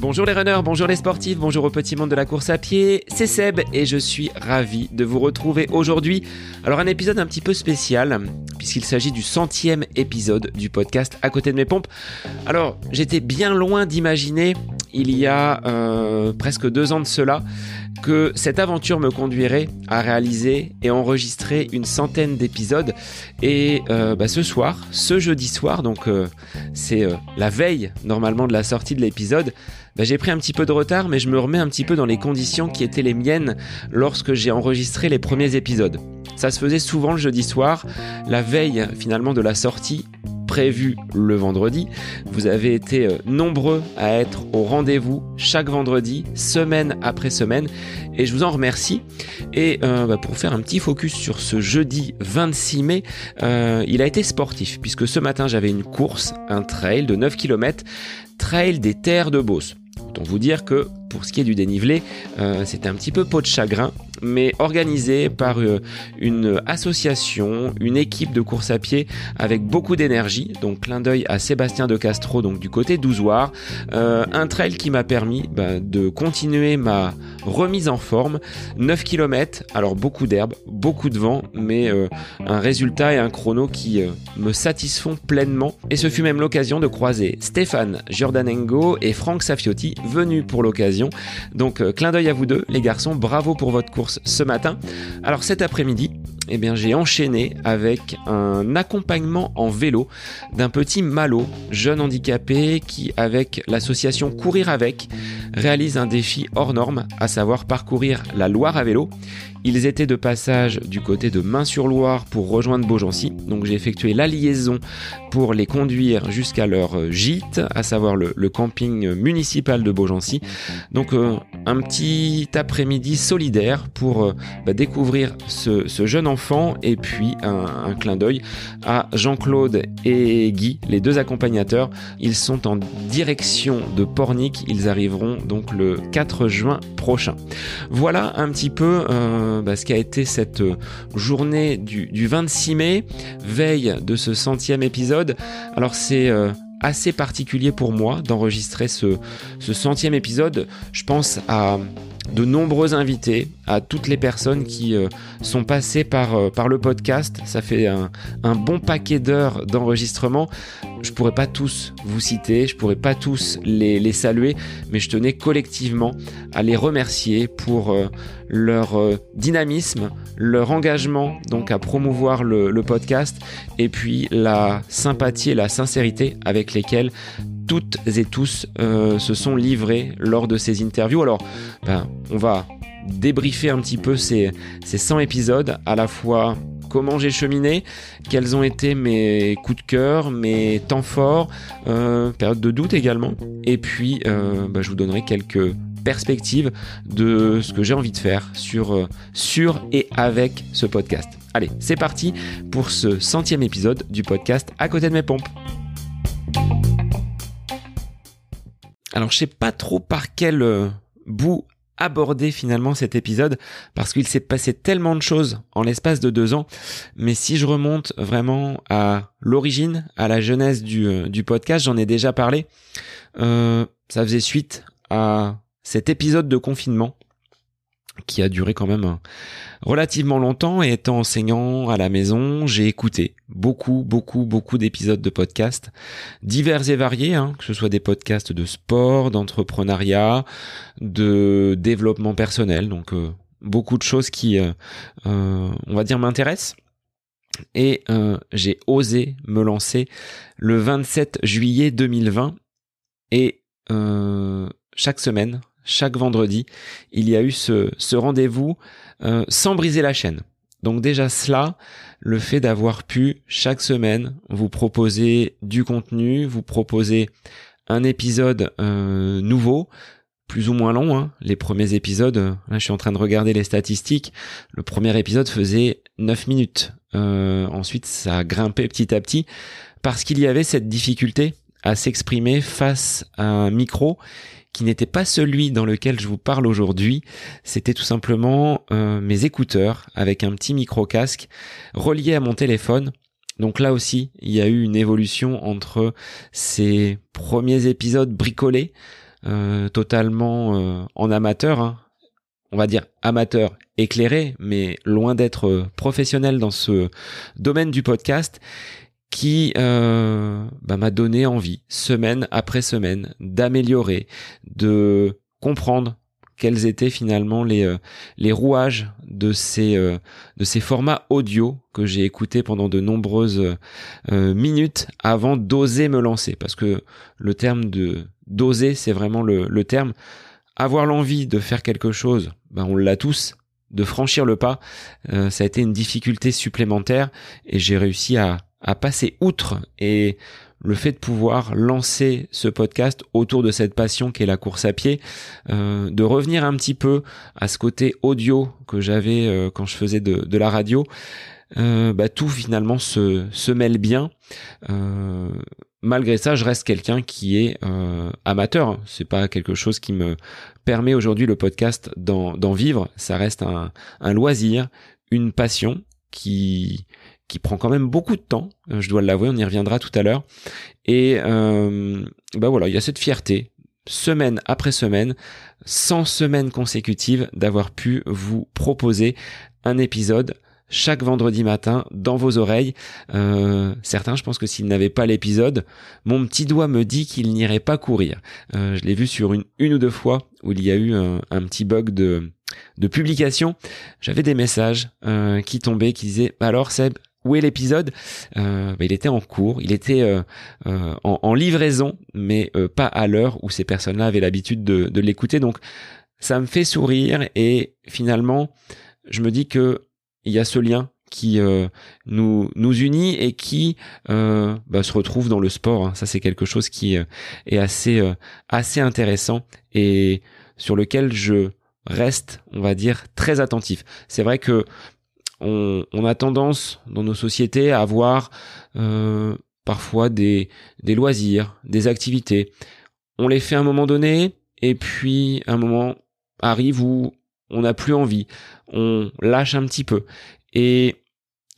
Bonjour les runners, bonjour les sportifs, bonjour au petit monde de la course à pied, c'est Seb et je suis ravi de vous retrouver aujourd'hui. Alors un épisode un petit peu spécial puisqu'il s'agit du centième épisode du podcast À côté de mes pompes. Alors j'étais bien loin d'imaginer il y a euh, presque deux ans de cela que cette aventure me conduirait à réaliser et enregistrer une centaine d'épisodes. Et euh, bah, ce soir, ce jeudi soir, donc euh, c'est euh, la veille normalement de la sortie de l'épisode, bah, j'ai pris un petit peu de retard, mais je me remets un petit peu dans les conditions qui étaient les miennes lorsque j'ai enregistré les premiers épisodes. Ça se faisait souvent le jeudi soir, la veille finalement de la sortie prévu le vendredi. Vous avez été euh, nombreux à être au rendez-vous chaque vendredi, semaine après semaine, et je vous en remercie. Et euh, bah, pour faire un petit focus sur ce jeudi 26 mai, euh, il a été sportif, puisque ce matin j'avais une course, un trail de 9 km, trail des terres de Beauce. Autant vous dire que pour ce qui est du dénivelé, c'était un petit peu peau de chagrin, mais organisé par euh, une association, une équipe de course à pied avec beaucoup d'énergie. Donc clin d'œil à Sébastien de Castro, donc du côté d'Ouzoir. Euh, un trail qui m'a permis bah, de continuer ma remise en forme. 9 km, alors beaucoup d'herbe, beaucoup de vent, mais un résultat et un chrono qui me satisfont pleinement. Et ce fut même l'occasion de croiser Stéphane Giordanengo et Franck Safiotti, venus pour l'occasion donc euh, clin d'œil à vous deux, les garçons, bravo pour votre course ce matin. Alors cet après-midi, eh bien j'ai enchaîné avec un accompagnement en vélo d'un petit Malo, jeune handicapé qui avec l'association Courir avec réalise un défi hors norme, à savoir parcourir la Loire à vélo. Ils étaient de passage du côté de Main-sur-Loire pour rejoindre Beaugency. Donc j'ai effectué la liaison pour les conduire jusqu'à leur gîte, à savoir le, camping municipal de Beaugency. Donc euh, un petit après-midi solidaire pour euh, bah, découvrir ce, jeune enfant et puis un, clin d'œil à Jean-Claude et Guy, les deux accompagnateurs. Ils sont en direction de Pornic. Ils arriveront donc le 4 juin prochain. Voilà un petit peu... Euh, euh, bah, ce qui a été cette euh, journée du, 26 mai, veille de ce centième épisode. Alors c'est euh, assez particulier pour moi d'enregistrer ce, ce centième épisode. Je pense à de nombreux invités, à toutes les personnes qui sont passées par, par le podcast. Ça fait un, bon paquet d'heures d'enregistrement. Je pourrais pas tous vous citer, je pourrais pas tous les, les saluer, mais je tenais collectivement à les remercier pour leur euh, dynamisme, leur engagement donc à promouvoir le, podcast et puis la sympathie et la sincérité avec lesquelles toutes et tous euh, se sont livrés lors de ces interviews. Alors, ben, on va débriefer un petit peu ces, ces 100 épisodes, à la fois comment j'ai cheminé, quels ont été mes coups de cœur, mes temps forts, euh, période de doute également, et puis euh, ben, je vous donnerai quelques perspective de ce que j'ai envie de faire sur, sur et avec ce podcast. Allez, c'est parti pour ce centième épisode du podcast À côté de mes pompes. Alors je sais pas trop par quel euh, bout aborder finalement cet épisode parce qu'il s'est passé tellement de choses en l'espace de deux ans. Mais si je remonte vraiment à l'origine, à la genèse du, euh, du podcast, j'en ai déjà parlé. ça faisait suite à cet épisode de confinement qui a duré quand même relativement longtemps. Et étant enseignant à la maison, j'ai écouté beaucoup, beaucoup, beaucoup d'épisodes de podcasts divers et variés, hein, que ce soit des podcasts de sport, d'entrepreneuriat, de développement personnel, donc euh, beaucoup de choses qui, euh, euh, on va dire, m'intéressent. Et j'ai osé me lancer le 27 juillet 2020 et chaque semaine, chaque vendredi, il y a eu ce, rendez-vous euh, sans briser la chaîne. Donc déjà cela, le fait d'avoir pu chaque semaine vous proposer du contenu, vous proposer un épisode euh, nouveau, plus ou moins long. Hein. Les premiers épisodes, là je suis en train de regarder les statistiques, le premier épisode faisait 9 minutes. Euh, ensuite ça a grimpé petit à petit parce qu'il y avait cette difficulté à s'exprimer face à un micro qui n'était pas celui dans lequel je vous parle aujourd'hui. C'était tout simplement euh, mes écouteurs avec un petit micro casque relié à mon téléphone. Donc là aussi, il y a eu une évolution entre ces premiers épisodes bricolés, euh, totalement euh, en amateur, hein. on va dire amateur éclairé, mais loin d'être euh, professionnel dans ce domaine du podcast, qui bah, m'a donné envie, semaine après semaine, d'améliorer, de comprendre quels étaient finalement les, euh, les rouages de ces, euh, de ces formats audio que j'ai écoutés pendant de nombreuses euh, minutes avant d'oser me lancer. Parce que le terme de d'oser, c'est vraiment le, le terme. Avoir l'envie de faire quelque chose, ben on l'a tous, de franchir le pas, ça a été une difficulté supplémentaire et j'ai réussi à, à passer outre et le fait de pouvoir lancer ce podcast autour de cette passion qui est la course à pied, euh, de revenir un petit peu à ce côté audio que j'avais euh, quand je faisais de, la radio, euh, bah, tout finalement se, se mêle bien. malgré ça, je reste quelqu'un qui est amateur. C'est pas quelque chose qui me permet aujourd'hui le podcast d'en vivre. Ça reste un, un loisir, une passion qui qui prend quand même beaucoup de temps, euh, je dois l'avouer, on y reviendra tout à l'heure. Et euh, bah voilà, il y a cette fierté, semaine après semaine, 100 semaines consécutives, d'avoir pu vous proposer un épisode chaque vendredi matin dans vos oreilles. Euh, certains, je pense que s'ils n'avaient pas l'épisode, mon petit doigt me dit qu'il n'irait pas courir. Euh, je l'ai vu sur une, une ou deux fois où il y a eu un, petit bug de, de publication. J'avais des messages euh, qui tombaient, qui disaient alors Seb, où est l'épisode? Euh, bah, Il était en cours, il était euh, euh, en, livraison, mais pas à l'heure où ces personnes-là avaient l'habitude de, de l'écouter. Donc ça me fait sourire et finalement, je me dis que il y a ce lien qui nous nous unit et qui bah, se retrouve dans le sport. Hein. Ça, c'est quelque chose qui est assez assez intéressant et sur lequel je reste, on va dire, très attentif. C'est vrai que on, a tendance dans nos sociétés à avoir euh, parfois des, des loisirs, des activités. On les fait à un moment donné, et puis un moment arrive où on n'a plus envie, on lâche un petit peu. Et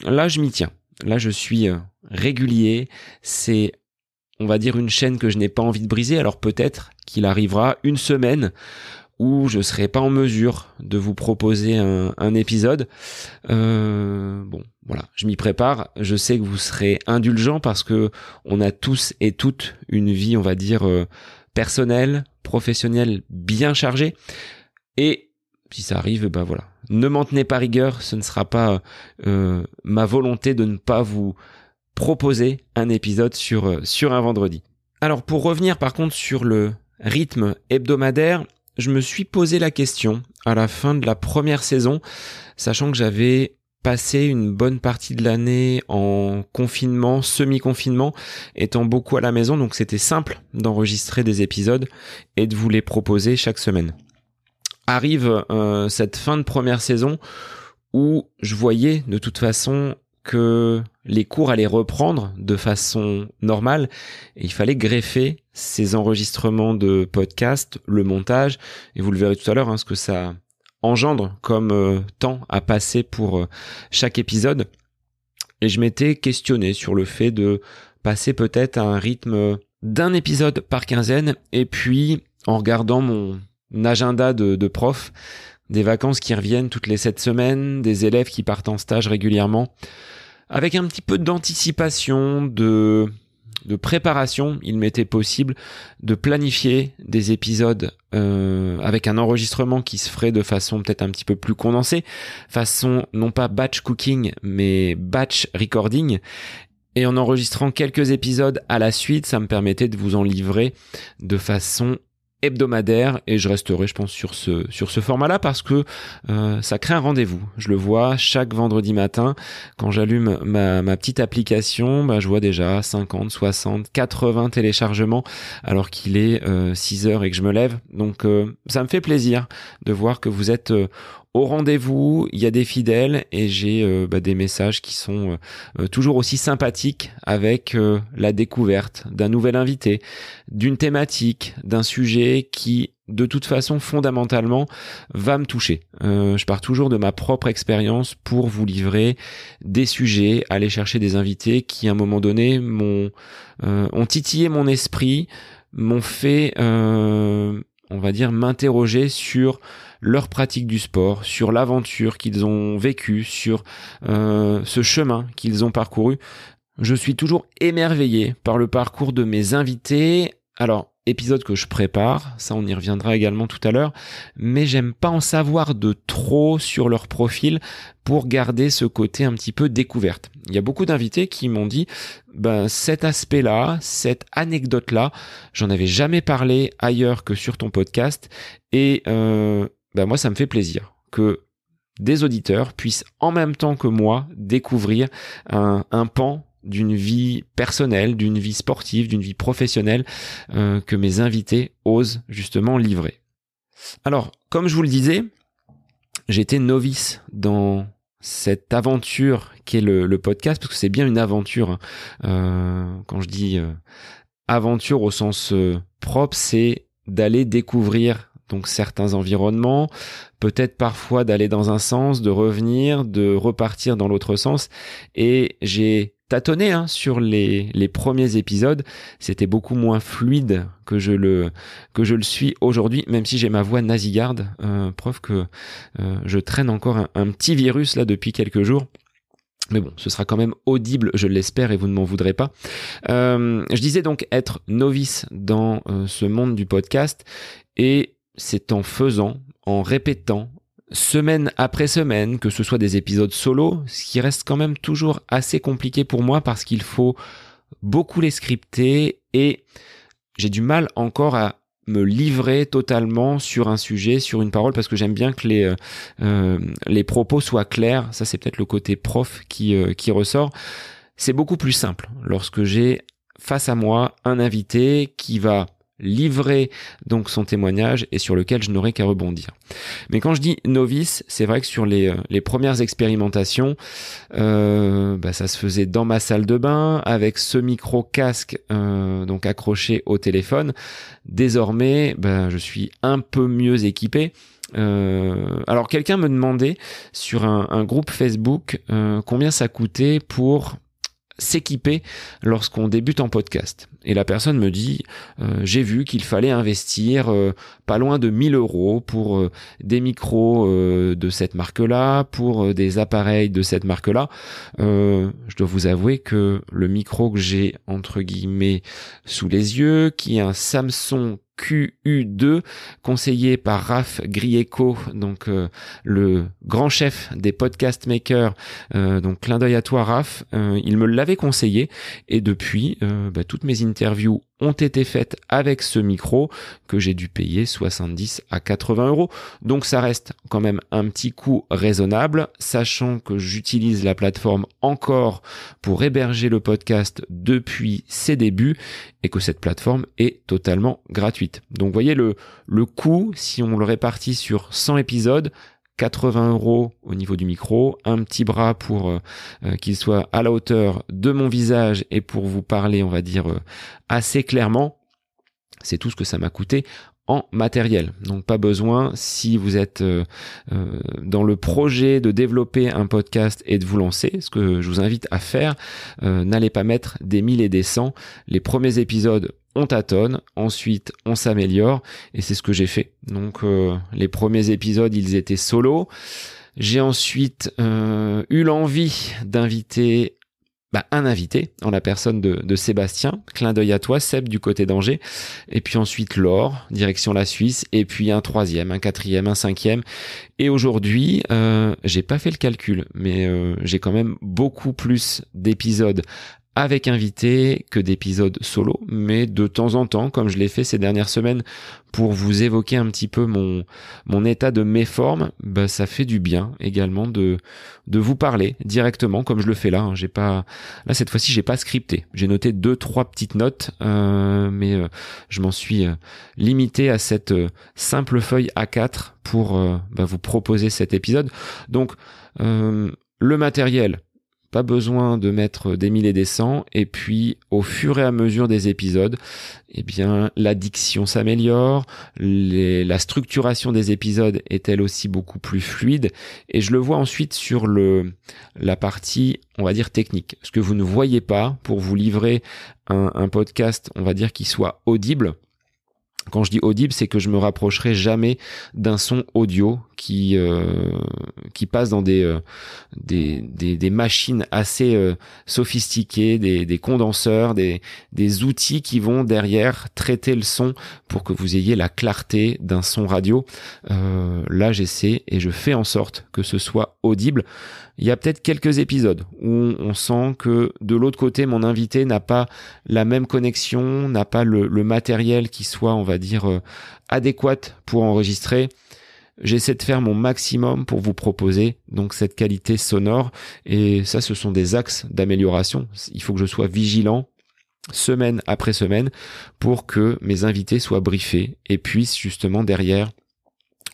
là, je m'y tiens. Là, je suis euh, régulier. C'est, on va dire, une chaîne que je n'ai pas envie de briser. Alors peut-être qu'il arrivera une semaine où je serai pas en mesure de vous proposer un, épisode. Euh, bon, voilà, je m'y prépare. Je sais que vous serez indulgents parce que on a tous et toutes une vie, on va dire euh, personnelle, professionnelle, bien chargée. Et si ça arrive, ben voilà, ne m'en tenez pas rigueur. Ce ne sera pas euh, ma volonté de ne pas vous proposer un épisode sur sur un vendredi. Alors pour revenir par contre sur le rythme hebdomadaire, je me suis posé la question à la fin de la première saison, sachant que j'avais passé une bonne partie de l'année en confinement, semi-confinement, étant beaucoup à la maison, donc c'était simple d'enregistrer des épisodes et de vous les proposer chaque semaine. Arrive euh, cette fin de première saison où je voyais de toute façon que les cours allaient reprendre de façon normale et il fallait greffer ces enregistrements de podcast, le montage et vous le verrez tout à l'heure hein, ce que ça engendre comme euh, temps à passer pour euh, chaque épisode. Et je m'étais questionné sur le fait de passer peut-être à un rythme d'un épisode par quinzaine et puis en regardant mon agenda de, de prof des vacances qui reviennent toutes les sept semaines, des élèves qui partent en stage régulièrement, avec un petit peu d'anticipation, de, préparation, il m'était possible de planifier des épisodes euh, avec un enregistrement qui se ferait de façon peut-être un petit peu plus condensée, façon non pas batch cooking, mais batch recording. Et en enregistrant quelques épisodes à la suite, ça me permettait de vous en livrer de façon hebdomadaire et je resterai je pense sur ce sur ce format là parce que euh, ça crée un rendez-vous. Je le vois chaque vendredi matin. Quand j'allume ma, ma petite application bah, je vois déjà 50 60 80 téléchargements alors qu'il est 6 euh, heures et que je me lève. Donc euh, ça me fait plaisir de voir que vous êtes au rendez-vous, il y a des fidèles et j'ai euh, bah, des messages qui sont euh, toujours aussi sympathiques avec la découverte d'un nouvel invité, d'une thématique, d'un sujet qui de toute façon fondamentalement va me toucher. je pars toujours de ma propre expérience pour vous livrer des sujets, aller chercher des invités qui à un moment donné m'ont ont titillé mon esprit, m'ont fait on va dire m'interroger sur leur pratique du sport, sur l'aventure qu'ils ont vécue, sur euh, ce chemin qu'ils ont parcouru. Je suis toujours émerveillé par le parcours de mes invités. Alors, épisode que je prépare, ça on y reviendra également tout à l'heure, mais j'aime pas en savoir de trop sur leur profil pour garder ce côté un petit peu découverte. Il y a beaucoup d'invités qui m'ont dit ben cet aspect-là, cette anecdote-là, j'en avais jamais parlé ailleurs que sur ton podcast et euh, ben moi ça me fait plaisir que des auditeurs puissent en même temps que moi découvrir un, un pan d'une vie personnelle, d'une vie sportive, d'une vie professionnelle euh, que mes invités osent justement livrer. Alors, comme je vous le disais, j'étais novice dans cette aventure qui est le, podcast, parce que c'est bien une aventure. Hein. Euh, quand je dis euh, aventure au sens propre, c'est d'aller découvrir donc certains environnements, peut-être parfois d'aller dans un sens, de revenir, de repartir dans l'autre sens. Et j'ai tâtonné hein, sur les, premiers épisodes. C'était beaucoup moins fluide que je le, que je le suis aujourd'hui, même si j'ai ma voix nasillarde, euh, preuve que euh, je traîne encore un, petit virus là depuis quelques jours. Mais bon, ce sera quand même audible, je l'espère, et vous ne m'en voudrez pas. Euh, je disais donc être novice dans ce monde du podcast, et c'est en faisant, en répétant, semaine après semaine, que ce soit des épisodes solo, ce qui reste quand même toujours assez compliqué pour moi parce qu'il faut beaucoup les scripter et j'ai du mal encore à me livrer totalement sur un sujet, sur une parole, parce que j'aime bien que les, euh, euh, les propos soient clairs. Ça, c'est peut-être le côté prof qui, euh, qui ressort. C'est beaucoup plus simple lorsque j'ai face à moi un invité qui va livrer donc son témoignage et sur lequel je n'aurai qu'à rebondir. Mais quand je dis novice, c'est vrai que sur les, euh, les premières expérimentations, euh, bah, ça se faisait dans ma salle de bain avec ce micro casque euh, donc accroché au téléphone. Désormais, bah, je suis un peu mieux équipé. alors quelqu'un me demandait sur un groupe Facebook combien ça coûtait pour s'équiper lorsqu'on débute en podcast. Et la personne me dit, euh, j'ai vu qu'il fallait investir euh, pas loin de 1000 euros pour euh, des micros de cette marque-là, pour des appareils de cette marque-là. je dois vous avouer que le micro que j'ai entre guillemets sous les yeux, qui est un Samsung QU2, conseillé par Raph Grieco, donc euh, le grand chef des podcast makers. Euh, donc clin d'œil à toi, Raph. Euh, il me l'avait conseillé et depuis, bah, toutes mes interviews ont été faites avec ce micro que j'ai dû payer 70 à 80 euros. Donc ça reste quand même un petit coût raisonnable, sachant que j'utilise la plateforme encore pour héberger le podcast depuis ses débuts et que cette plateforme est totalement gratuite. Donc vous voyez le, le coût, si on le répartit sur 100 épisodes, 80 euros au niveau du micro, un petit bras pour euh, euh, qu'il soit à la hauteur de mon visage et pour vous parler, on va dire, euh, assez clairement. C'est tout ce que ça m'a coûté en matériel. Donc pas besoin, si vous êtes dans le projet de développer un podcast et de vous lancer, ce que je vous invite à faire, n'allez pas mettre des mille et des cents. Les premiers épisodes on tâtonne, ensuite on s'améliore et c'est ce que j'ai fait. Donc euh, les premiers épisodes ils étaient solo. J'ai ensuite euh, eu l'envie d'inviter bah, un invité en la personne de, Sébastien, clin d'œil à toi, Seb du côté d'Angers, et puis ensuite Laure, direction la Suisse, et puis un troisième, un quatrième, un cinquième. Et aujourd'hui, euh, j'ai pas fait le calcul, mais j'ai quand même beaucoup plus d'épisodes avec invité que d'épisodes solo, mais de temps en temps, comme je l'ai fait ces dernières semaines, pour vous évoquer un petit peu mon mon état de méforme, bah ça fait du bien également de de vous parler directement comme je le fais là. Hein. J'ai pas là cette fois-ci j'ai pas scripté. J'ai noté deux trois petites notes, euh, mais euh, je m'en suis euh, limité à cette simple feuille A4 pour bah, vous proposer cet épisode. Donc le matériel, pas besoin de mettre des mille et des cents. Et puis, au fur et à mesure des épisodes, eh bien, l'addiction s'améliore, la structuration des épisodes est elle aussi beaucoup plus fluide. Et je le vois ensuite sur le, la partie, on va dire, technique. Ce que vous ne voyez pas pour vous livrer un, un podcast, on va dire, qui soit audible quand je dis audible, c'est que je me rapprocherai jamais d'un son audio qui euh, qui passe dans des, euh, des, des, des machines assez euh, sophistiquées, des, des condenseurs, des, des outils qui vont derrière traiter le son pour que vous ayez la clarté d'un son radio. là, j'essaie et je fais en sorte que ce soit audible. Il y a peut-être quelques épisodes où on sent que de l'autre côté, mon invité n'a pas la même connexion, n'a pas le, matériel qui soit, on va dire, euh, adéquat pour enregistrer. J'essaie de faire mon maximum pour vous proposer donc cette qualité sonore et ça ce sont des axes d'amélioration. Il faut que je sois vigilant semaine après semaine pour que mes invités soient briefés et puissent justement derrière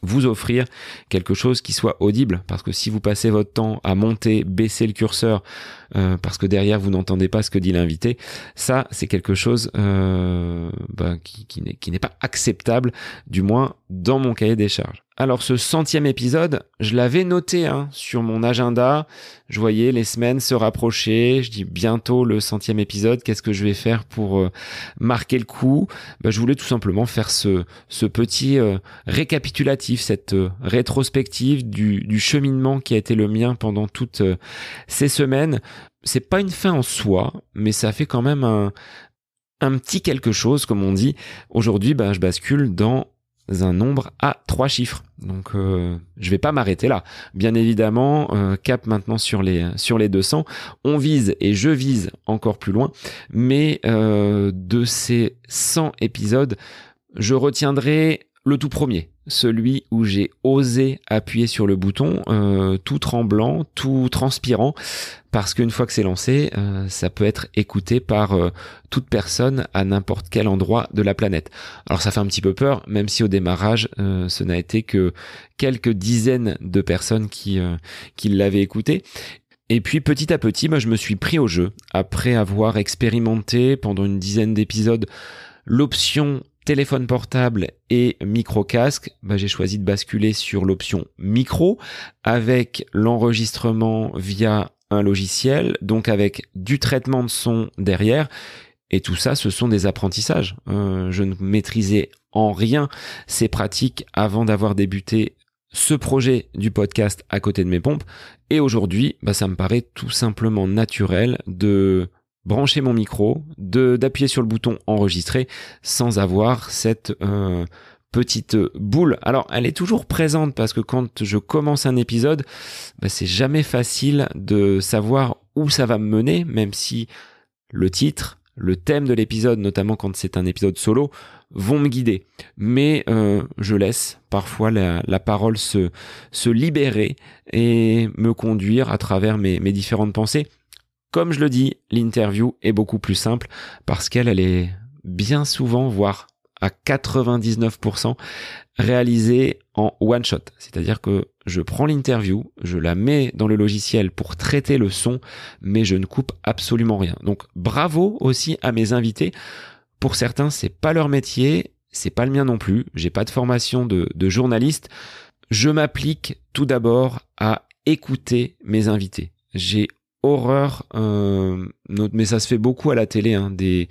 vous offrir quelque chose qui soit audible parce que si vous passez votre temps à monter, baisser le curseur euh, parce que derrière vous n'entendez pas ce que dit l'invité, ça c'est quelque chose euh, bah, qui, qui n'est pas acceptable, du moins dans mon cahier des charges. Alors ce centième épisode, je l'avais noté hein, sur mon agenda. Je voyais les semaines se rapprocher. Je dis bientôt le centième épisode. Qu'est-ce que je vais faire pour euh, marquer le coup? Bah, Je voulais tout simplement faire ce, petit euh, récapitulatif, cette euh, rétrospective du, cheminement qui a été le mien pendant toutes ces semaines. C'est pas une fin en soi, mais ça fait quand même un, un petit quelque chose, comme on dit. Aujourd'hui, bah, je bascule dans un nombre à trois chiffres. Donc euh, je vais pas m'arrêter là. Bien évidemment, euh, cap maintenant sur les sur les 200, on vise et je vise encore plus loin, mais euh, de ces 100 épisodes, je retiendrai le tout premier, celui où j'ai osé appuyer sur le bouton, euh, tout tremblant, tout transpirant, parce qu'une fois que c'est lancé, euh, ça peut être écouté par euh, toute personne à n'importe quel endroit de la planète. Alors ça fait un petit peu peur, même si au démarrage, ce n'a été que quelques dizaines de personnes qui, qui l'avaient écouté. Et puis petit à petit, moi je me suis pris au jeu, après avoir expérimenté pendant une dizaine d'épisodes l'option téléphone portable et micro casque, bah, j'ai choisi de basculer sur l'option micro avec l'enregistrement via un logiciel, donc avec du traitement de son derrière. Et tout ça, ce sont des apprentissages. Euh, je ne maîtrisais en rien ces pratiques avant d'avoir débuté ce projet du podcast à côté de mes pompes. Et aujourd'hui, bah, ça me paraît tout simplement naturel de brancher mon micro, d'appuyer sur le bouton enregistrer sans avoir cette euh, petite boule. Alors, elle est toujours présente parce que quand je commence un épisode, bah, c'est jamais facile de savoir où ça va me mener, même si le titre, le thème de l'épisode, notamment quand c'est un épisode solo, vont me guider. Mais euh, je laisse parfois la, parole se, libérer et me conduire à travers mes différentes pensées. Comme je le dis, l'interview est beaucoup plus simple parce qu'elle elle est bien souvent, voire à 99% réalisée en one shot. C'est-à-dire que je prends l'interview, je la mets dans le logiciel pour traiter le son, mais je ne coupe absolument rien. Donc bravo aussi à mes invités. Pour certains, c'est pas leur métier, c'est pas le mien non plus. J'ai pas de formation de, journaliste. Je m'applique tout d'abord à écouter mes invités. J'ai horreur, euh, mais ça se fait beaucoup à la télé, hein, des,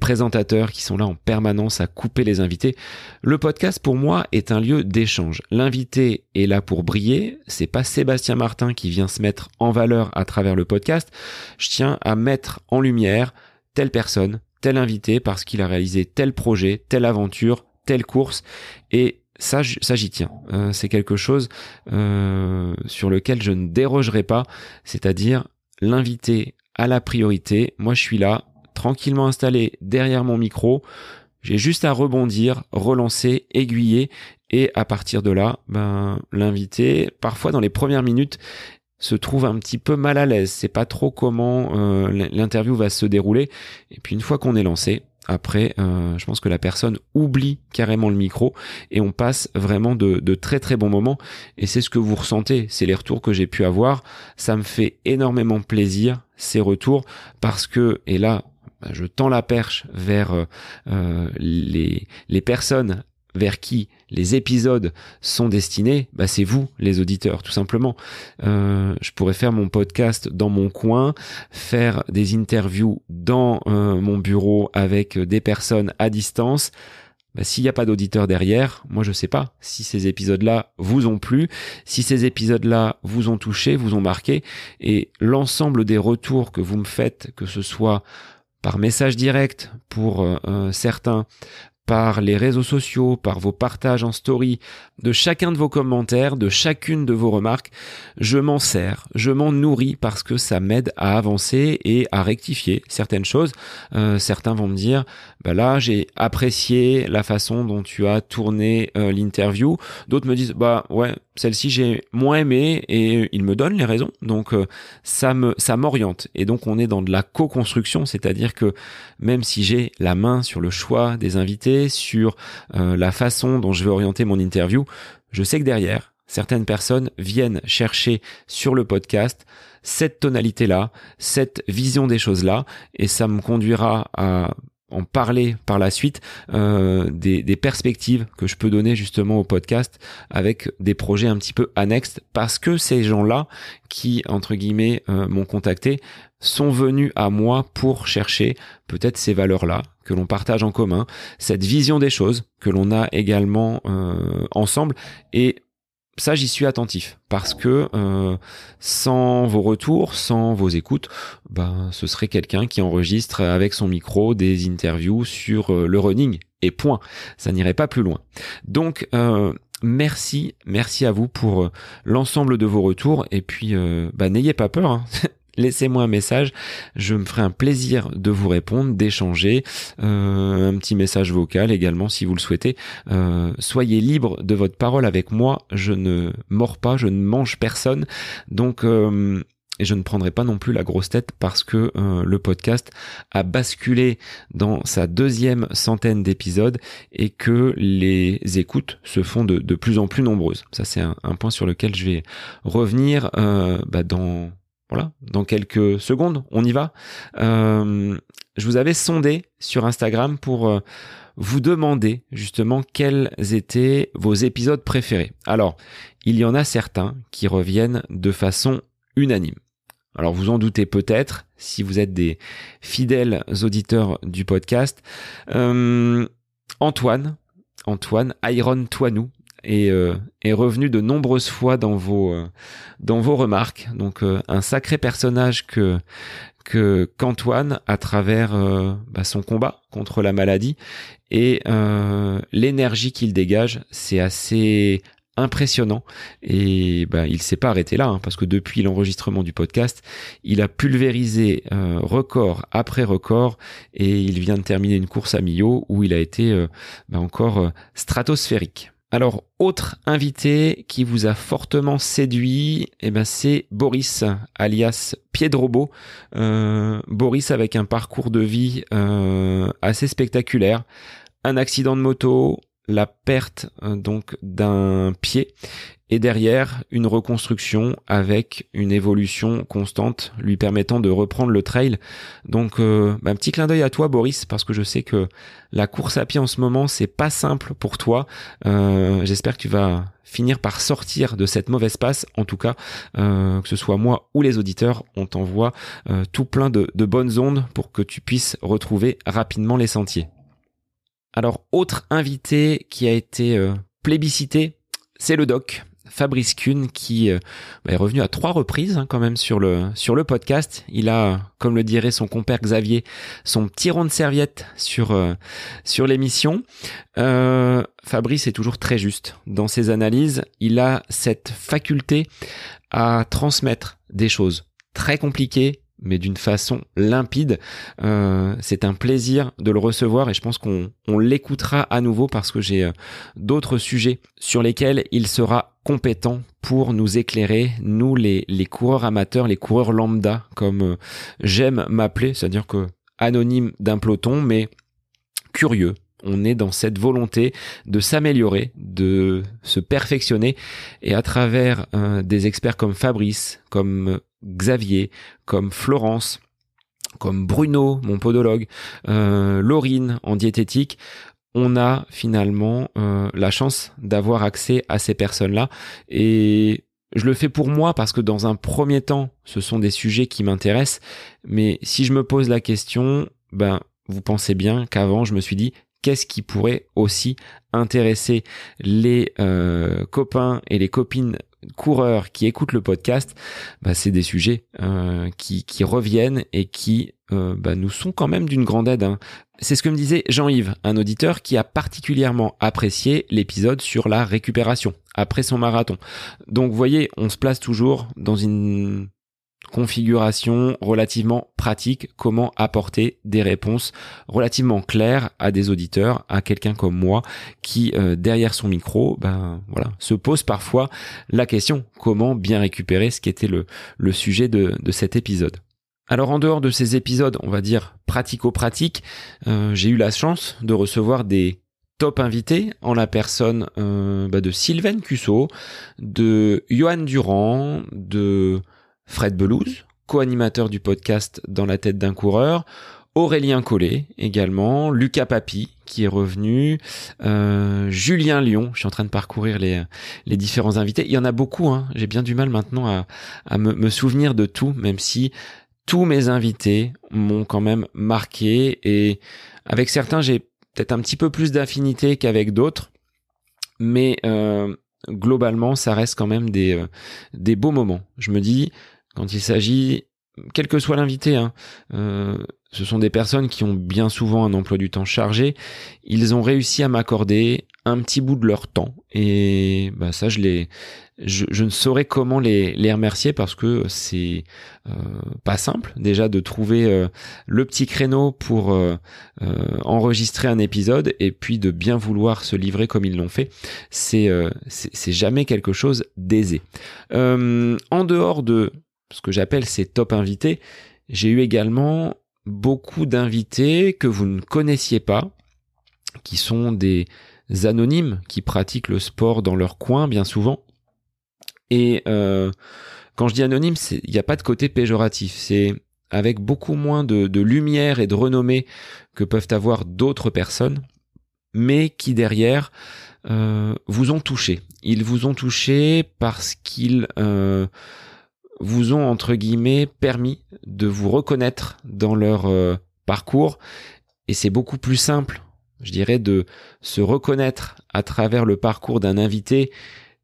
présentateurs qui sont là en permanence à couper les invités. Le podcast, pour moi, est un lieu d'échange. L'invité est là pour briller. C'est pas Sébastien Martin qui vient se mettre en valeur à travers le podcast. Je tiens à mettre en lumière telle personne, tel invité, parce qu'il a réalisé tel projet, telle aventure, telle course. Et ça, ça j'y tiens. Euh, c'est quelque chose euh, sur lequel je ne dérogerai pas, c'est-à-dire l'invité à la priorité. Moi, je suis là, tranquillement installé derrière mon micro. J'ai juste à rebondir, relancer, aiguiller et à partir de là, ben, l'invité, parfois dans les premières minutes, se trouve un petit peu mal à l'aise. C'est pas trop comment euh, l'interview va se dérouler. Et puis une fois qu'on est lancé, après, euh, je pense que la personne oublie carrément le micro et on passe vraiment de, très très bons moments. Et c'est ce que vous ressentez, c'est les retours que j'ai pu avoir. Ça me fait énormément plaisir ces retours parce que, et là, je tends la perche vers euh, euh, les, les personnes vers qui les épisodes sont destinés, bah c'est vous, les auditeurs, tout simplement. Euh, je pourrais faire mon podcast dans mon coin, faire des interviews dans euh, mon bureau avec des personnes à distance. Bah, S'il n'y a pas d'auditeurs derrière, moi je sais pas si ces épisodes-là vous ont plu, si ces épisodes-là vous ont touché, vous ont marqué, et l'ensemble des retours que vous me faites, que ce soit par message direct pour euh, certains, par les réseaux sociaux, par vos partages en story, de chacun de vos commentaires, de chacune de vos remarques. Je m'en sers, je m'en nourris parce que ça m'aide à avancer et à rectifier certaines choses. Euh, certains vont me dire, bah là j'ai apprécié la façon dont tu as tourné euh, l'interview. D'autres me disent, bah ouais, celle-ci j'ai moins aimé et ils me donnent les raisons. Donc euh, ça me ça m'oriente et donc on est dans de la co-construction, c'est-à-dire que même si j'ai la main sur le choix des invités, sur euh, la façon dont je vais orienter mon interview, je sais que derrière certaines personnes viennent chercher sur le podcast cette tonalité-là, cette vision des choses-là, et ça me conduira à en parler par la suite euh, des, perspectives que je peux donner justement au podcast avec des projets un petit peu annexes parce que ces gens-là qui entre guillemets euh, m'ont contacté sont venus à moi pour chercher peut-être ces valeurs-là que l'on partage en commun, cette vision des choses que l'on a également euh, ensemble et ça, j'y suis attentif parce que euh, sans vos retours, sans vos écoutes, ben, ce serait quelqu'un qui enregistre avec son micro des interviews sur euh, le running et point. Ça n'irait pas plus loin. Donc, euh, merci, merci à vous pour l'ensemble de vos retours et puis, bah, n'ayez pas peur. Hein. laissez-moi un message. Je me ferai un plaisir de vous répondre, d'échanger. Euh, un petit message vocal également si vous le souhaitez. Euh, soyez libre de votre parole avec moi. Je ne mords pas, je ne mange personne. Donc euh, je ne prendrai pas non plus la grosse tête parce que le podcast a basculé dans sa deuxième centaine d'épisodes et que les écoutes se font de, plus en plus nombreuses. Ça c'est un, point sur lequel je vais revenir bah, dans voilà, dans quelques secondes, on y va. Euh, je vous avais sondé sur Instagram pour euh, vous demander justement quels étaient vos épisodes préférés. Alors, il y en a certains qui reviennent de façon unanime. Alors vous en doutez peut-être si vous êtes des fidèles auditeurs du podcast. Euh, Antoine, Antoine, Iron Toinou, est, euh, est revenu de nombreuses fois dans vos euh, dans vos remarques. Donc euh, un sacré personnage que que qu'Antoine à travers bah, son combat contre la maladie et l'énergie qu'il dégage, c'est assez impressionnant et bah, il s'est pas arrêté là hein, parce que depuis l'enregistrement du podcast il a pulvérisé record après record et il vient de terminer une course à Millau où il a été bah, encore stratosphérique alors, autre invité qui vous a fortement séduit, eh ben c'est Boris, alias Piedrobo. Euh, Boris avec un parcours de vie euh, assez spectaculaire. Un accident de moto, la perte euh, donc d'un pied et derrière une reconstruction avec une évolution constante lui permettant de reprendre le trail. Donc euh, bah, un petit clin d'œil à toi Boris parce que je sais que la course à pied en ce moment c'est pas simple pour toi. Euh, j'espère que tu vas finir par sortir de cette mauvaise passe. En tout cas, que ce soit moi ou les auditeurs, on t'envoie tout plein de bonnes ondes pour que tu puisses retrouver rapidement les sentiers. Alors autre invité qui a été plébiscité, c'est le doc. Fabrice Kuhn qui euh, bah, est revenu à trois reprises hein, quand même sur le podcast. Il a, comme le dirait son compère Xavier, son petit rond de serviette sur euh, sur l'émission. Euh, Fabrice est toujours très juste dans ses analyses. Il a cette faculté à transmettre des choses très compliquées mais d'une façon limpide. Euh, c'est un plaisir de le recevoir et je pense qu'on l'écoutera à nouveau parce que j'ai euh, d'autres sujets sur lesquels il sera compétent pour nous éclairer, nous les, coureurs amateurs, les coureurs lambda, comme euh, j'aime m'appeler, c'est-à-dire que anonyme d'un peloton, mais curieux, on est dans cette volonté de s'améliorer, de se perfectionner, et à travers des experts comme Fabrice, comme Xavier, comme Florence, comme Bruno, mon podologue, euh, Laurine en diététique, on a finalement euh, la chance d'avoir accès à ces personnes-là. Et je le fais pour moi parce que dans un premier temps, ce sont des sujets qui m'intéressent. Mais si je me pose la question, ben, vous pensez bien qu'avant, je me suis dit, qu'est-ce qui pourrait aussi intéresser les euh, copains et les copines coureurs qui écoutent le podcast, bah, c'est des sujets euh, qui, qui, reviennent et qui euh, bah, nous sont quand même d'une grande aide. Hein. C'est ce que me disait Jean-Yves, un auditeur qui a particulièrement apprécié l'épisode sur la récupération après son marathon. Donc vous voyez, on se place toujours dans une configuration relativement pratique, comment apporter des réponses relativement claires à des auditeurs, à quelqu'un comme moi qui euh, derrière son micro, ben voilà, se pose parfois la question comment bien récupérer ce qui était le, le sujet de, de cet épisode. Alors en dehors de ces épisodes, on va dire pratico-pratiques, euh, j'ai eu la chance de recevoir des top invités en la personne euh, bah, de Sylvain Cusso, de Johan Durand, de Fred Belouz, co-animateur du podcast Dans la tête d'un coureur, Aurélien Collet également, Lucas Papi qui est revenu, euh, Julien Lyon, je suis en train de parcourir les, différents invités, il y en a beaucoup, hein. j'ai bien du mal maintenant à, me, souvenir de tout, même si tous mes invités m'ont quand même marqué et avec certains j'ai peut-être un petit peu plus d'affinité qu'avec d'autres, mais euh, globalement ça reste quand même des, euh, des beaux moments. Je me dis, quand il s'agit, quel que soit l'invité, hein, euh, ce sont des personnes qui ont bien souvent un emploi du temps chargé. Ils ont réussi à m'accorder un petit bout de leur temps. Et bah ça je les je, ne saurais comment les, les remercier parce que c'est euh, pas simple déjà de trouver euh, le petit créneau pour euh, enregistrer un épisode et puis de bien vouloir se livrer comme ils l'ont fait. C'est c'est jamais quelque chose d'aisé. En dehors de ce que j'appelle ces top invités, j'ai eu également beaucoup d'invités que vous ne connaissiez pas, qui sont des anonymes qui pratiquent le sport dans leur coin bien souvent. Et euh, quand je dis anonyme, il n'y a pas de côté péjoratif. C'est avec beaucoup moins de, lumière et de renommée que peuvent avoir d'autres personnes, mais qui derrière euh, vous ont touché. Ils vous ont touché parce qu'ils euh, vous ont entre guillemets permis de vous reconnaître dans leur euh, parcours et c'est beaucoup plus simple, je dirais, de se reconnaître à travers le parcours d'un invité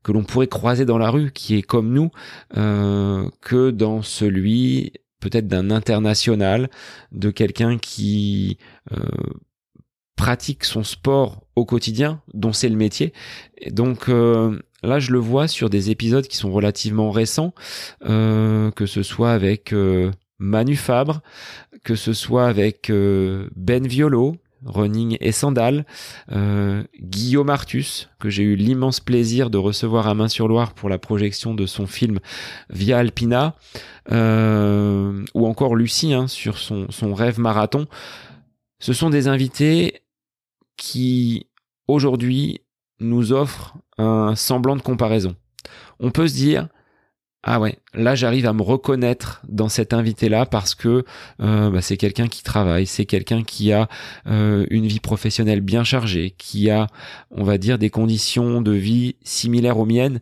que l'on pourrait croiser dans la rue, qui est comme nous, euh, que dans celui peut-être d'un international, de quelqu'un qui euh, pratique son sport au quotidien, dont c'est le métier. Et donc Là, je le vois sur des épisodes qui sont relativement récents, euh, que ce soit avec euh, Manu Fabre, que ce soit avec euh, Ben Violo, Running et Sandal, Guillaume Artus, que j'ai eu l'immense plaisir de recevoir à Main-sur-Loire pour la projection de son film Via Alpina, ou encore Lucie hein, sur son, son rêve marathon. Ce sont des invités qui aujourd'hui nous offrent un semblant de comparaison. On peut se dire, ah ouais, là j'arrive à me reconnaître dans cet invité-là parce que euh, bah, c'est quelqu'un qui travaille, c'est quelqu'un qui a euh, une vie professionnelle bien chargée, qui a, on va dire, des conditions de vie similaires aux miennes.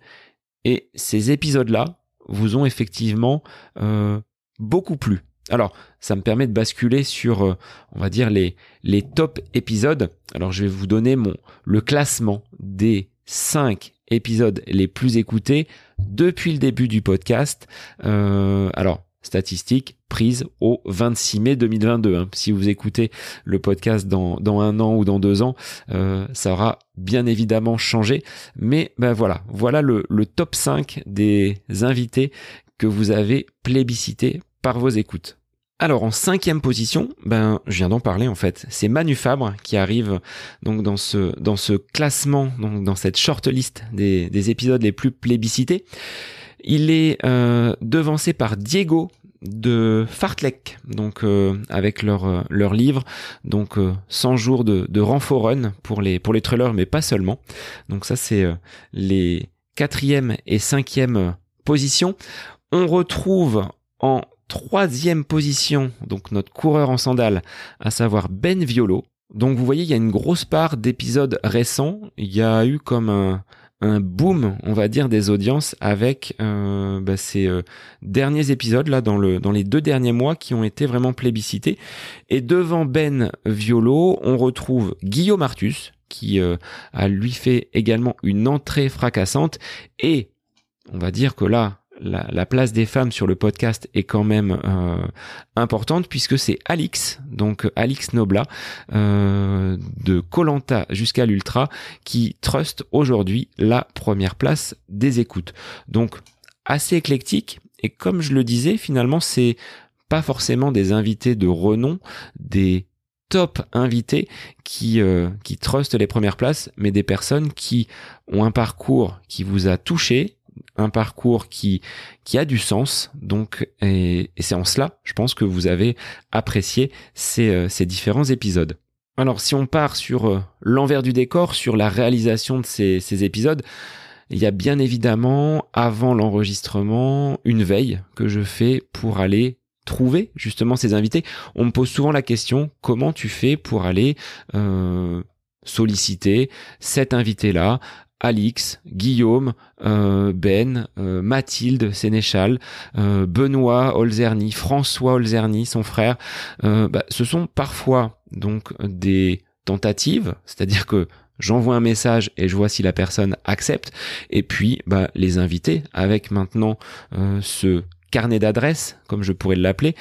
Et ces épisodes-là vous ont effectivement euh, beaucoup plu. Alors, ça me permet de basculer sur, on va dire, les, les top épisodes. Alors, je vais vous donner mon, le classement des 5 épisodes les plus écoutés depuis le début du podcast. Euh, alors, statistiques prises au 26 mai 2022. Hein. Si vous écoutez le podcast dans, dans un an ou dans deux ans, euh, ça aura bien évidemment changé. Mais ben voilà, voilà le, le top 5 des invités que vous avez plébiscité par vos écoutes. Alors en cinquième position, ben je viens d'en parler en fait. C'est Manu Fabre qui arrive donc dans ce dans ce classement, donc dans cette shortlist des, des épisodes les plus plébiscités. Il est euh, devancé par Diego de Fartlek, donc euh, avec leur euh, leur livre, donc 100 jours de, de pour les pour les trailers, mais pas seulement. Donc ça c'est les quatrième et cinquième positions. On retrouve en troisième position, donc notre coureur en sandales, à savoir Ben Violo. Donc vous voyez, il y a une grosse part d'épisodes récents. Il y a eu comme un, boom, on va dire, des audiences avec euh, bah, ces euh, derniers épisodes là dans les deux derniers mois qui ont été vraiment plébiscités. Et devant Ben Violo, on retrouve Guillaume Artus qui euh, a lui fait également une entrée fracassante et on va dire que là la, place des femmes sur le podcast est quand même euh, importante puisque c'est Alix, donc Alix Nobla euh, de Colanta jusqu'à l'Ultra qui trust aujourd'hui la première place des écoutes. Donc assez éclectique et comme je le disais finalement c'est pas forcément des invités de renom, des top invités qui euh, qui trustent les premières places, mais des personnes qui ont un parcours qui vous a touché, un parcours qui qui a du sens. Donc, et, c'est en cela, je pense que vous avez apprécié ces, euh, ces différents épisodes. Alors, si on part sur euh, l'envers du décor, sur la réalisation de ces, ces épisodes, il y a bien évidemment, avant l'enregistrement, une veille que je fais pour aller trouver justement ces invités. On me pose souvent la question, comment tu fais pour aller euh, solliciter cet invité-là Alix, Guillaume, euh, Ben, euh, Mathilde Sénéchal, euh, Benoît Olzerny, François Olzerny, son frère. Bah, ce sont parfois donc des tentatives, c'est-à-dire que j'envoie un message et je vois si la personne accepte. Et puis bah, les invités avec maintenant ce carnet d'adresses, comme je pourrais l'appeler,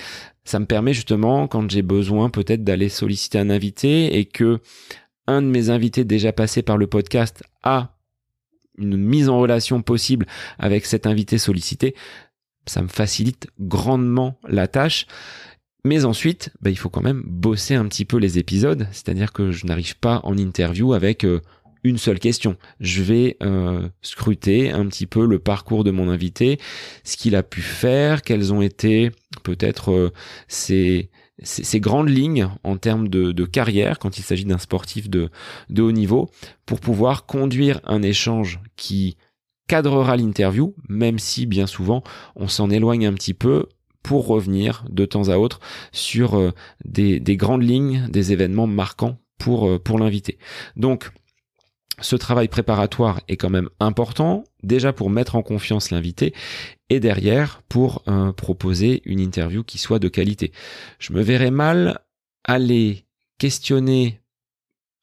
ça me permet justement, quand j'ai besoin peut-être d'aller solliciter un invité et que un de mes invités déjà passé par le podcast a une mise en relation possible avec cet invité sollicité, ça me facilite grandement la tâche. Mais ensuite, bah, il faut quand même bosser un petit peu les épisodes, c'est-à-dire que je n'arrive pas en interview avec euh, une seule question. Je vais euh, scruter un petit peu le parcours de mon invité, ce qu'il a pu faire, quelles ont été peut-être euh, ses, ces grandes lignes en termes de, carrière quand il s'agit d'un sportif de, haut niveau pour pouvoir conduire un échange qui cadrera l'interview, même si bien souvent on s'en éloigne un petit peu pour revenir de temps à autre sur euh, des, des grandes lignes, des événements marquants pour, euh, pour l'invité. Donc, ce travail préparatoire est quand même important, déjà pour mettre en confiance l'invité, et derrière pour euh, proposer une interview qui soit de qualité. Je me verrais mal aller questionner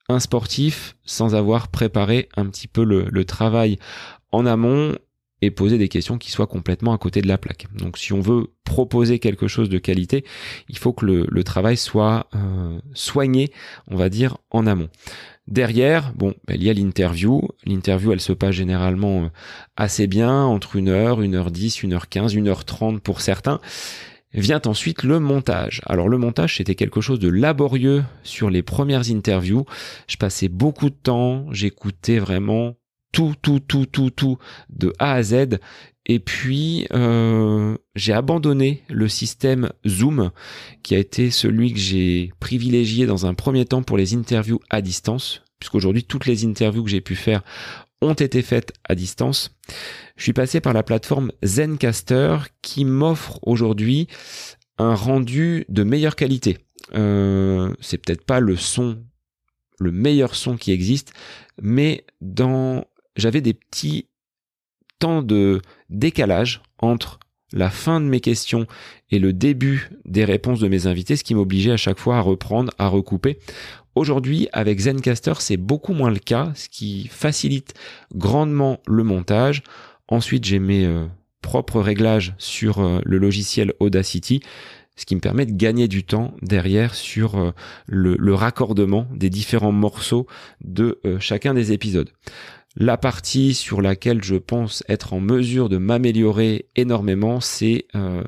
un sportif sans avoir préparé un petit peu le, travail en amont et poser des questions qui soient complètement à côté de la plaque. Donc si on veut proposer quelque chose de qualité, il faut que le, travail soit euh, soigné, on va dire, en amont. Derrière, bon, bah, il y a l'interview. L'interview, elle se passe généralement euh, assez bien, entre une heure, une heure dix, une heure quinze, une heure trente pour certains. Vient ensuite le montage. Alors le montage, c'était quelque chose de laborieux sur les premières interviews. Je passais beaucoup de temps, j'écoutais vraiment tout, tout, tout, tout, tout de A à Z. Et puis, euh, j'ai abandonné le système Zoom, qui a été celui que j'ai privilégié dans un premier temps pour les interviews à distance, puisqu'aujourd'hui, toutes les interviews que j'ai pu faire ont été faites à distance. Je suis passé par la plateforme Zencaster, qui m'offre aujourd'hui un rendu de meilleure qualité. Euh, c'est peut-être pas le son, le meilleur son qui existe, mais dans j'avais des petits temps de décalage entre la fin de mes questions et le début des réponses de mes invités, ce qui m'obligeait à chaque fois à reprendre, à recouper. Aujourd'hui, avec Zencaster, c'est beaucoup moins le cas, ce qui facilite grandement le montage. Ensuite, j'ai mes euh, propres réglages sur euh, le logiciel Audacity, ce qui me permet de gagner du temps derrière sur euh, le, raccordement des différents morceaux de chacun des épisodes. La partie sur laquelle je pense être en mesure de m'améliorer énormément, c'est euh,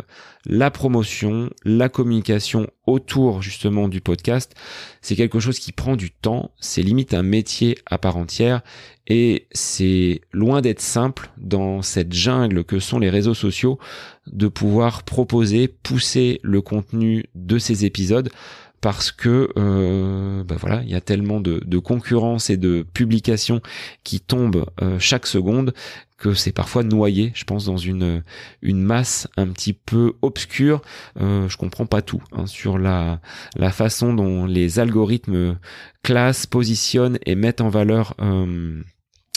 la promotion, la communication autour justement du podcast. C'est quelque chose qui prend du temps, c'est limite un métier à part entière et c'est loin d'être simple dans cette jungle que sont les réseaux sociaux de pouvoir proposer, pousser le contenu de ces épisodes parce que euh, bah voilà, il y a tellement de, concurrence et de publications qui tombent euh, chaque seconde que c'est parfois noyé, je pense, dans une une masse un petit peu obscure. Euh, je comprends pas tout hein, sur la la façon dont les algorithmes classent, positionnent et mettent en valeur euh,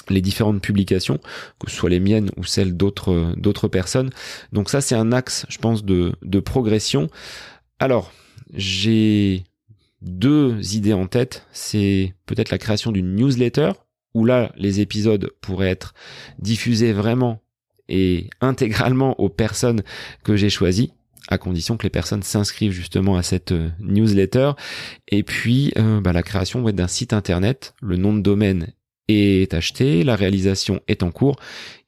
les différentes publications, que ce soit les miennes ou celles d'autres d'autres personnes. Donc ça, c'est un axe, je pense, de de progression. Alors, j'ai deux idées en tête. C'est peut-être la création d'une newsletter, où là, les épisodes pourraient être diffusés vraiment et intégralement aux personnes que j'ai choisies à condition que les personnes s'inscrivent justement à cette euh, newsletter. Et puis, euh, bah, la création d'un site internet, le nom de domaine acheté, la réalisation est en cours.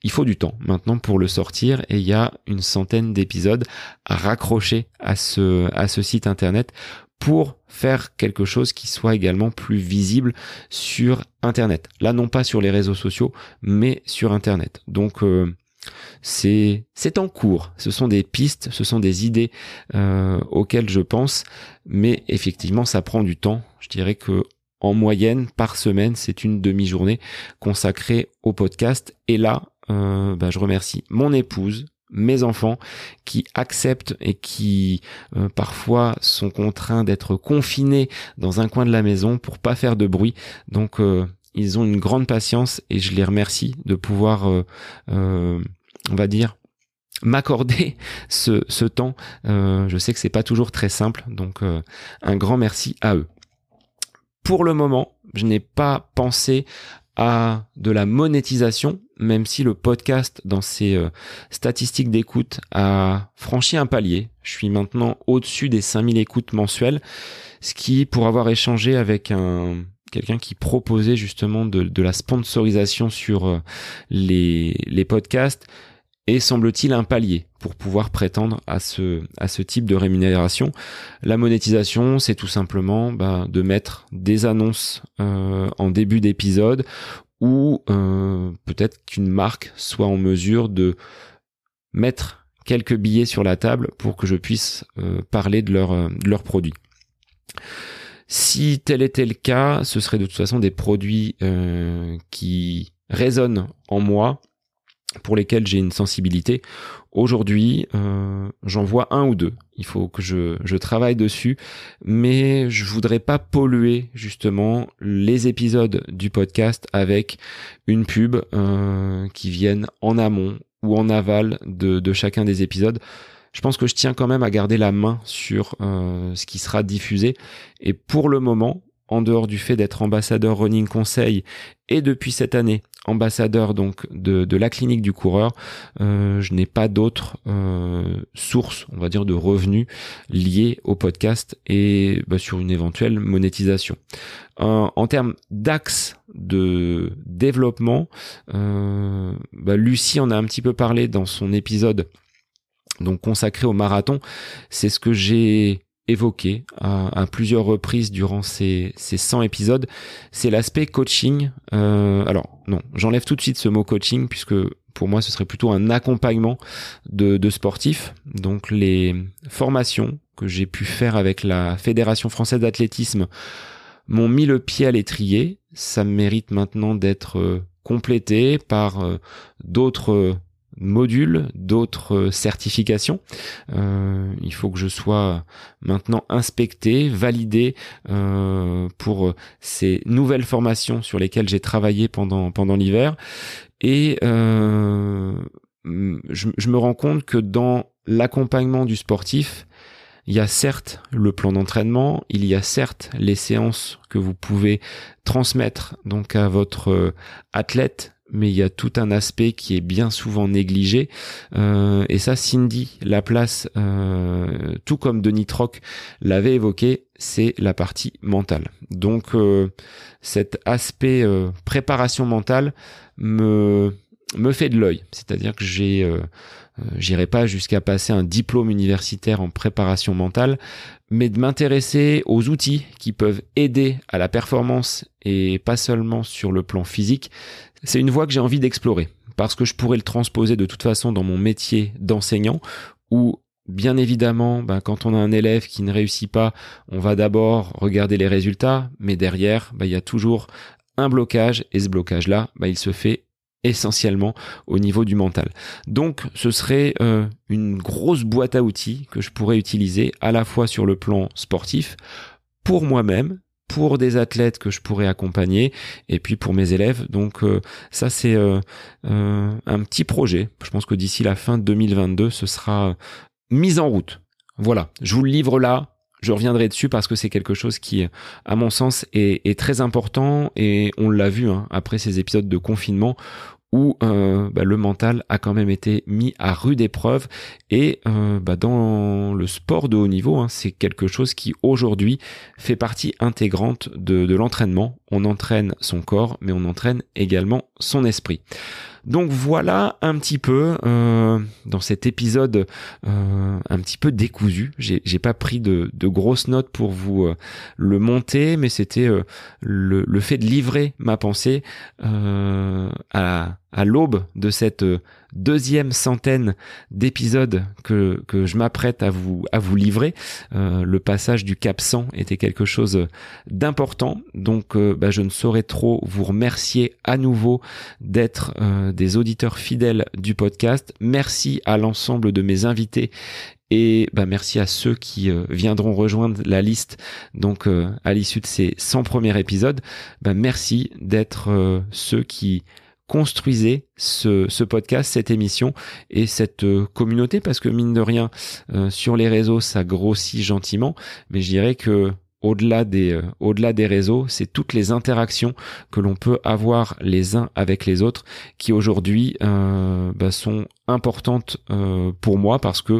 Il faut du temps maintenant pour le sortir et il y a une centaine d'épisodes à raccrocher à ce, à ce site internet pour faire quelque chose qui soit également plus visible sur internet. Là non pas sur les réseaux sociaux mais sur internet. Donc euh, c'est c'est en cours. Ce sont des pistes, ce sont des idées euh, auxquelles je pense, mais effectivement ça prend du temps. Je dirais que en moyenne par semaine, c'est une demi-journée consacrée au podcast. Et là, euh, bah, je remercie mon épouse, mes enfants qui acceptent et qui euh, parfois sont contraints d'être confinés dans un coin de la maison pour pas faire de bruit. Donc euh, ils ont une grande patience et je les remercie de pouvoir, on va dire, m'accorder ce, ce temps. je sais que c'est pas toujours très simple, donc un grand merci à eux pour le moment, je n'ai pas pensé à de la monétisation, même si le podcast dans ses euh, statistiques d'écoute a franchi un palier. Je suis maintenant au-dessus des 5000 écoutes mensuelles, ce qui, pour avoir échangé avec un quelqu'un qui proposait justement de, la sponsorisation sur euh, les podcasts, et semble-t-il un palier pour pouvoir prétendre à ce, à ce type de rémunération. La monétisation, c'est tout simplement bah, de mettre des annonces euh, en début d'épisode ou euh, peut-être qu'une marque soit en mesure de mettre quelques billets sur la table pour que je puisse euh, parler de leur, de leurs produits. Si tel était le cas, ce serait de toute façon des produits qui résonnent en moi pour lesquels j'ai une sensibilité. Aujourd'hui, euh, j'en vois un ou deux. Il faut que je, je travaille dessus, mais je voudrais pas polluer justement les épisodes du podcast avec une pub euh, qui vienne en amont ou en aval de, de chacun des épisodes je pense que je tiens quand même à garder la main sur euh, ce qui sera diffusé. Et pour le moment, en dehors du fait d'être ambassadeur running conseil et depuis cette année ambassadeur donc de, la clinique du coureur, euh, je n'ai pas d'autres euh, sources, on va dire, de revenus liés au podcast et bah, sur une éventuelle monétisation. Euh, en termes d'axe de développement, bah, Lucie en a un petit peu parlé dans son épisode donc consacré au marathon. C'est ce que j'ai évoqué à, plusieurs reprises durant ces, ces 100 épisodes, c'est l'aspect coaching. Euh, alors non, j'enlève tout de suite ce mot coaching puisque pour moi ce serait plutôt un accompagnement de, de sportifs. Donc les formations que j'ai pu faire avec la Fédération française d'athlétisme m'ont mis le pied à l'étrier. Ça mérite maintenant d'être euh, complété par euh, d'autres modules, d'autres certifications. Euh, il faut que je sois maintenant inspecté, validé euh, pour ces nouvelles formations sur lesquelles j'ai travaillé pendant pendant l'hiver. Et euh, je, je, me rends compte que dans l'accompagnement du sportif, il y a certes le plan d'entraînement, il y a certes les séances que vous pouvez transmettre donc à votre athlète mais il y a tout un aspect qui est bien souvent négligé. Euh, et ça, Cindy la place, euh, tout comme Denis Troc l'avait évoqué, c'est la partie mentale. Donc euh, cet aspect préparation mentale me me fait de l'œil. C'est-à-dire que j'ai j'irai pas jusqu'à passer un diplôme universitaire en préparation mentale, mais de m'intéresser aux outils qui peuvent aider à la performance et pas seulement sur le plan physique, c'est une voie que j'ai envie d'explorer parce que je pourrais le transposer de toute façon dans mon métier d'enseignant où Bien évidemment, ben, quand on a un élève qui ne réussit pas, on va d'abord regarder les résultats, mais derrière, ben, il y a toujours un blocage, et ce blocage-là, ben, il se fait essentiellement au niveau du mental. Donc ce serait euh, une grosse boîte à outils que je pourrais utiliser à la fois sur le plan sportif, pour moi-même, pour des athlètes que je pourrais accompagner et puis pour mes élèves. Donc euh, ça c'est euh, un petit projet. Je pense que d'ici la fin de 2022 ce sera mis en route. Voilà, je vous le livre là, je reviendrai dessus parce que c'est quelque chose qui, à mon sens, est, très important et on l'a vu hein, après ces épisodes de confinement où euh, bah, le mental a quand même été mis à rude épreuve et euh, bah, dans le sport de haut niveau, hein, c'est quelque chose qui aujourd'hui fait partie intégrante de, l'entraînement. On entraîne son corps, mais on entraîne également son esprit. Donc voilà un petit peu euh, dans cet épisode euh, un petit peu décousu. J'ai, pas pris de, grosses notes pour vous le monter, mais c'était le, le, fait de livrer ma pensée à, à l'aube de cette deuxième centaine d'épisodes que, que je m'apprête à vous, à vous livrer. Euh, le passage du cap 100 était quelque chose d'important. Donc euh, bah, je ne saurais trop vous remercier à nouveau d'être euh, des auditeurs fidèles du podcast. Merci à l'ensemble de mes invités et bah, merci à ceux qui viendront rejoindre la liste donc à l'issue de ces 100 premiers épisodes. Bah, merci d'être ceux qui construisez ce, podcast, cette émission et cette euh, communauté parce que mine de rien, euh, sur les réseaux, ça grossit gentiment, mais je dirais que au-delà des, euh, au-delà des réseaux, c'est toutes les interactions que l'on peut avoir les uns avec les autres qui aujourd'hui bah, sont importantes pour moi parce que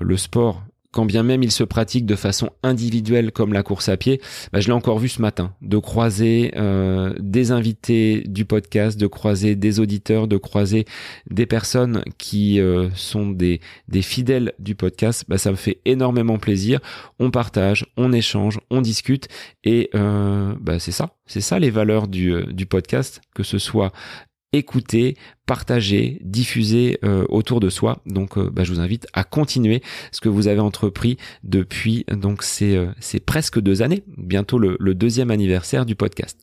le sport quand bien même il se pratique de façon individuelle comme la course à pied, bah, je l'ai encore vu ce matin, de croiser euh, des invités du podcast, de croiser des auditeurs, de croiser des personnes qui euh, sont des, fidèles du podcast, bah, ça me fait énormément plaisir. On partage, on échange, on discute. Et euh, bah, c'est ça, c'est ça les valeurs du podcast, que ce soit écouter, partager, diffuser euh, autour de soi. Donc, euh, bah, je vous invite à continuer ce que vous avez entrepris depuis donc c'est euh, presque deux années, bientôt le, deuxième anniversaire du podcast.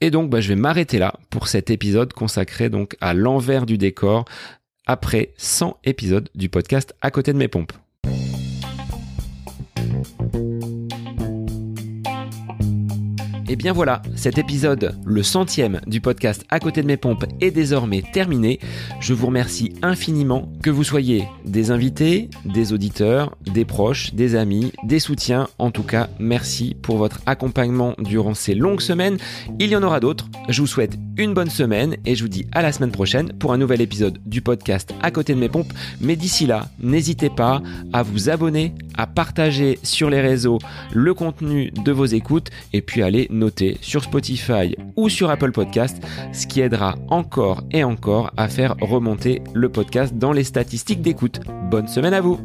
Et donc, bah, je vais m'arrêter là pour cet épisode consacré donc à l'envers du décor après 100 épisodes du podcast à côté de mes pompes. Et bien voilà, cet épisode, le centième du podcast À côté de mes pompes, est désormais terminé. Je vous remercie infiniment que vous soyez des invités, des auditeurs, des proches, des amis, des soutiens. En tout cas, merci pour votre accompagnement durant ces longues semaines. Il y en aura d'autres. Je vous souhaite une bonne semaine et je vous dis à la semaine prochaine pour un nouvel épisode du podcast À côté de mes pompes. Mais d'ici là, n'hésitez pas à vous abonner, à partager sur les réseaux le contenu de vos écoutes et puis aller sur Spotify ou sur Apple Podcast, ce qui aidera encore et encore à faire remonter le podcast dans les statistiques d'écoute. Bonne semaine à vous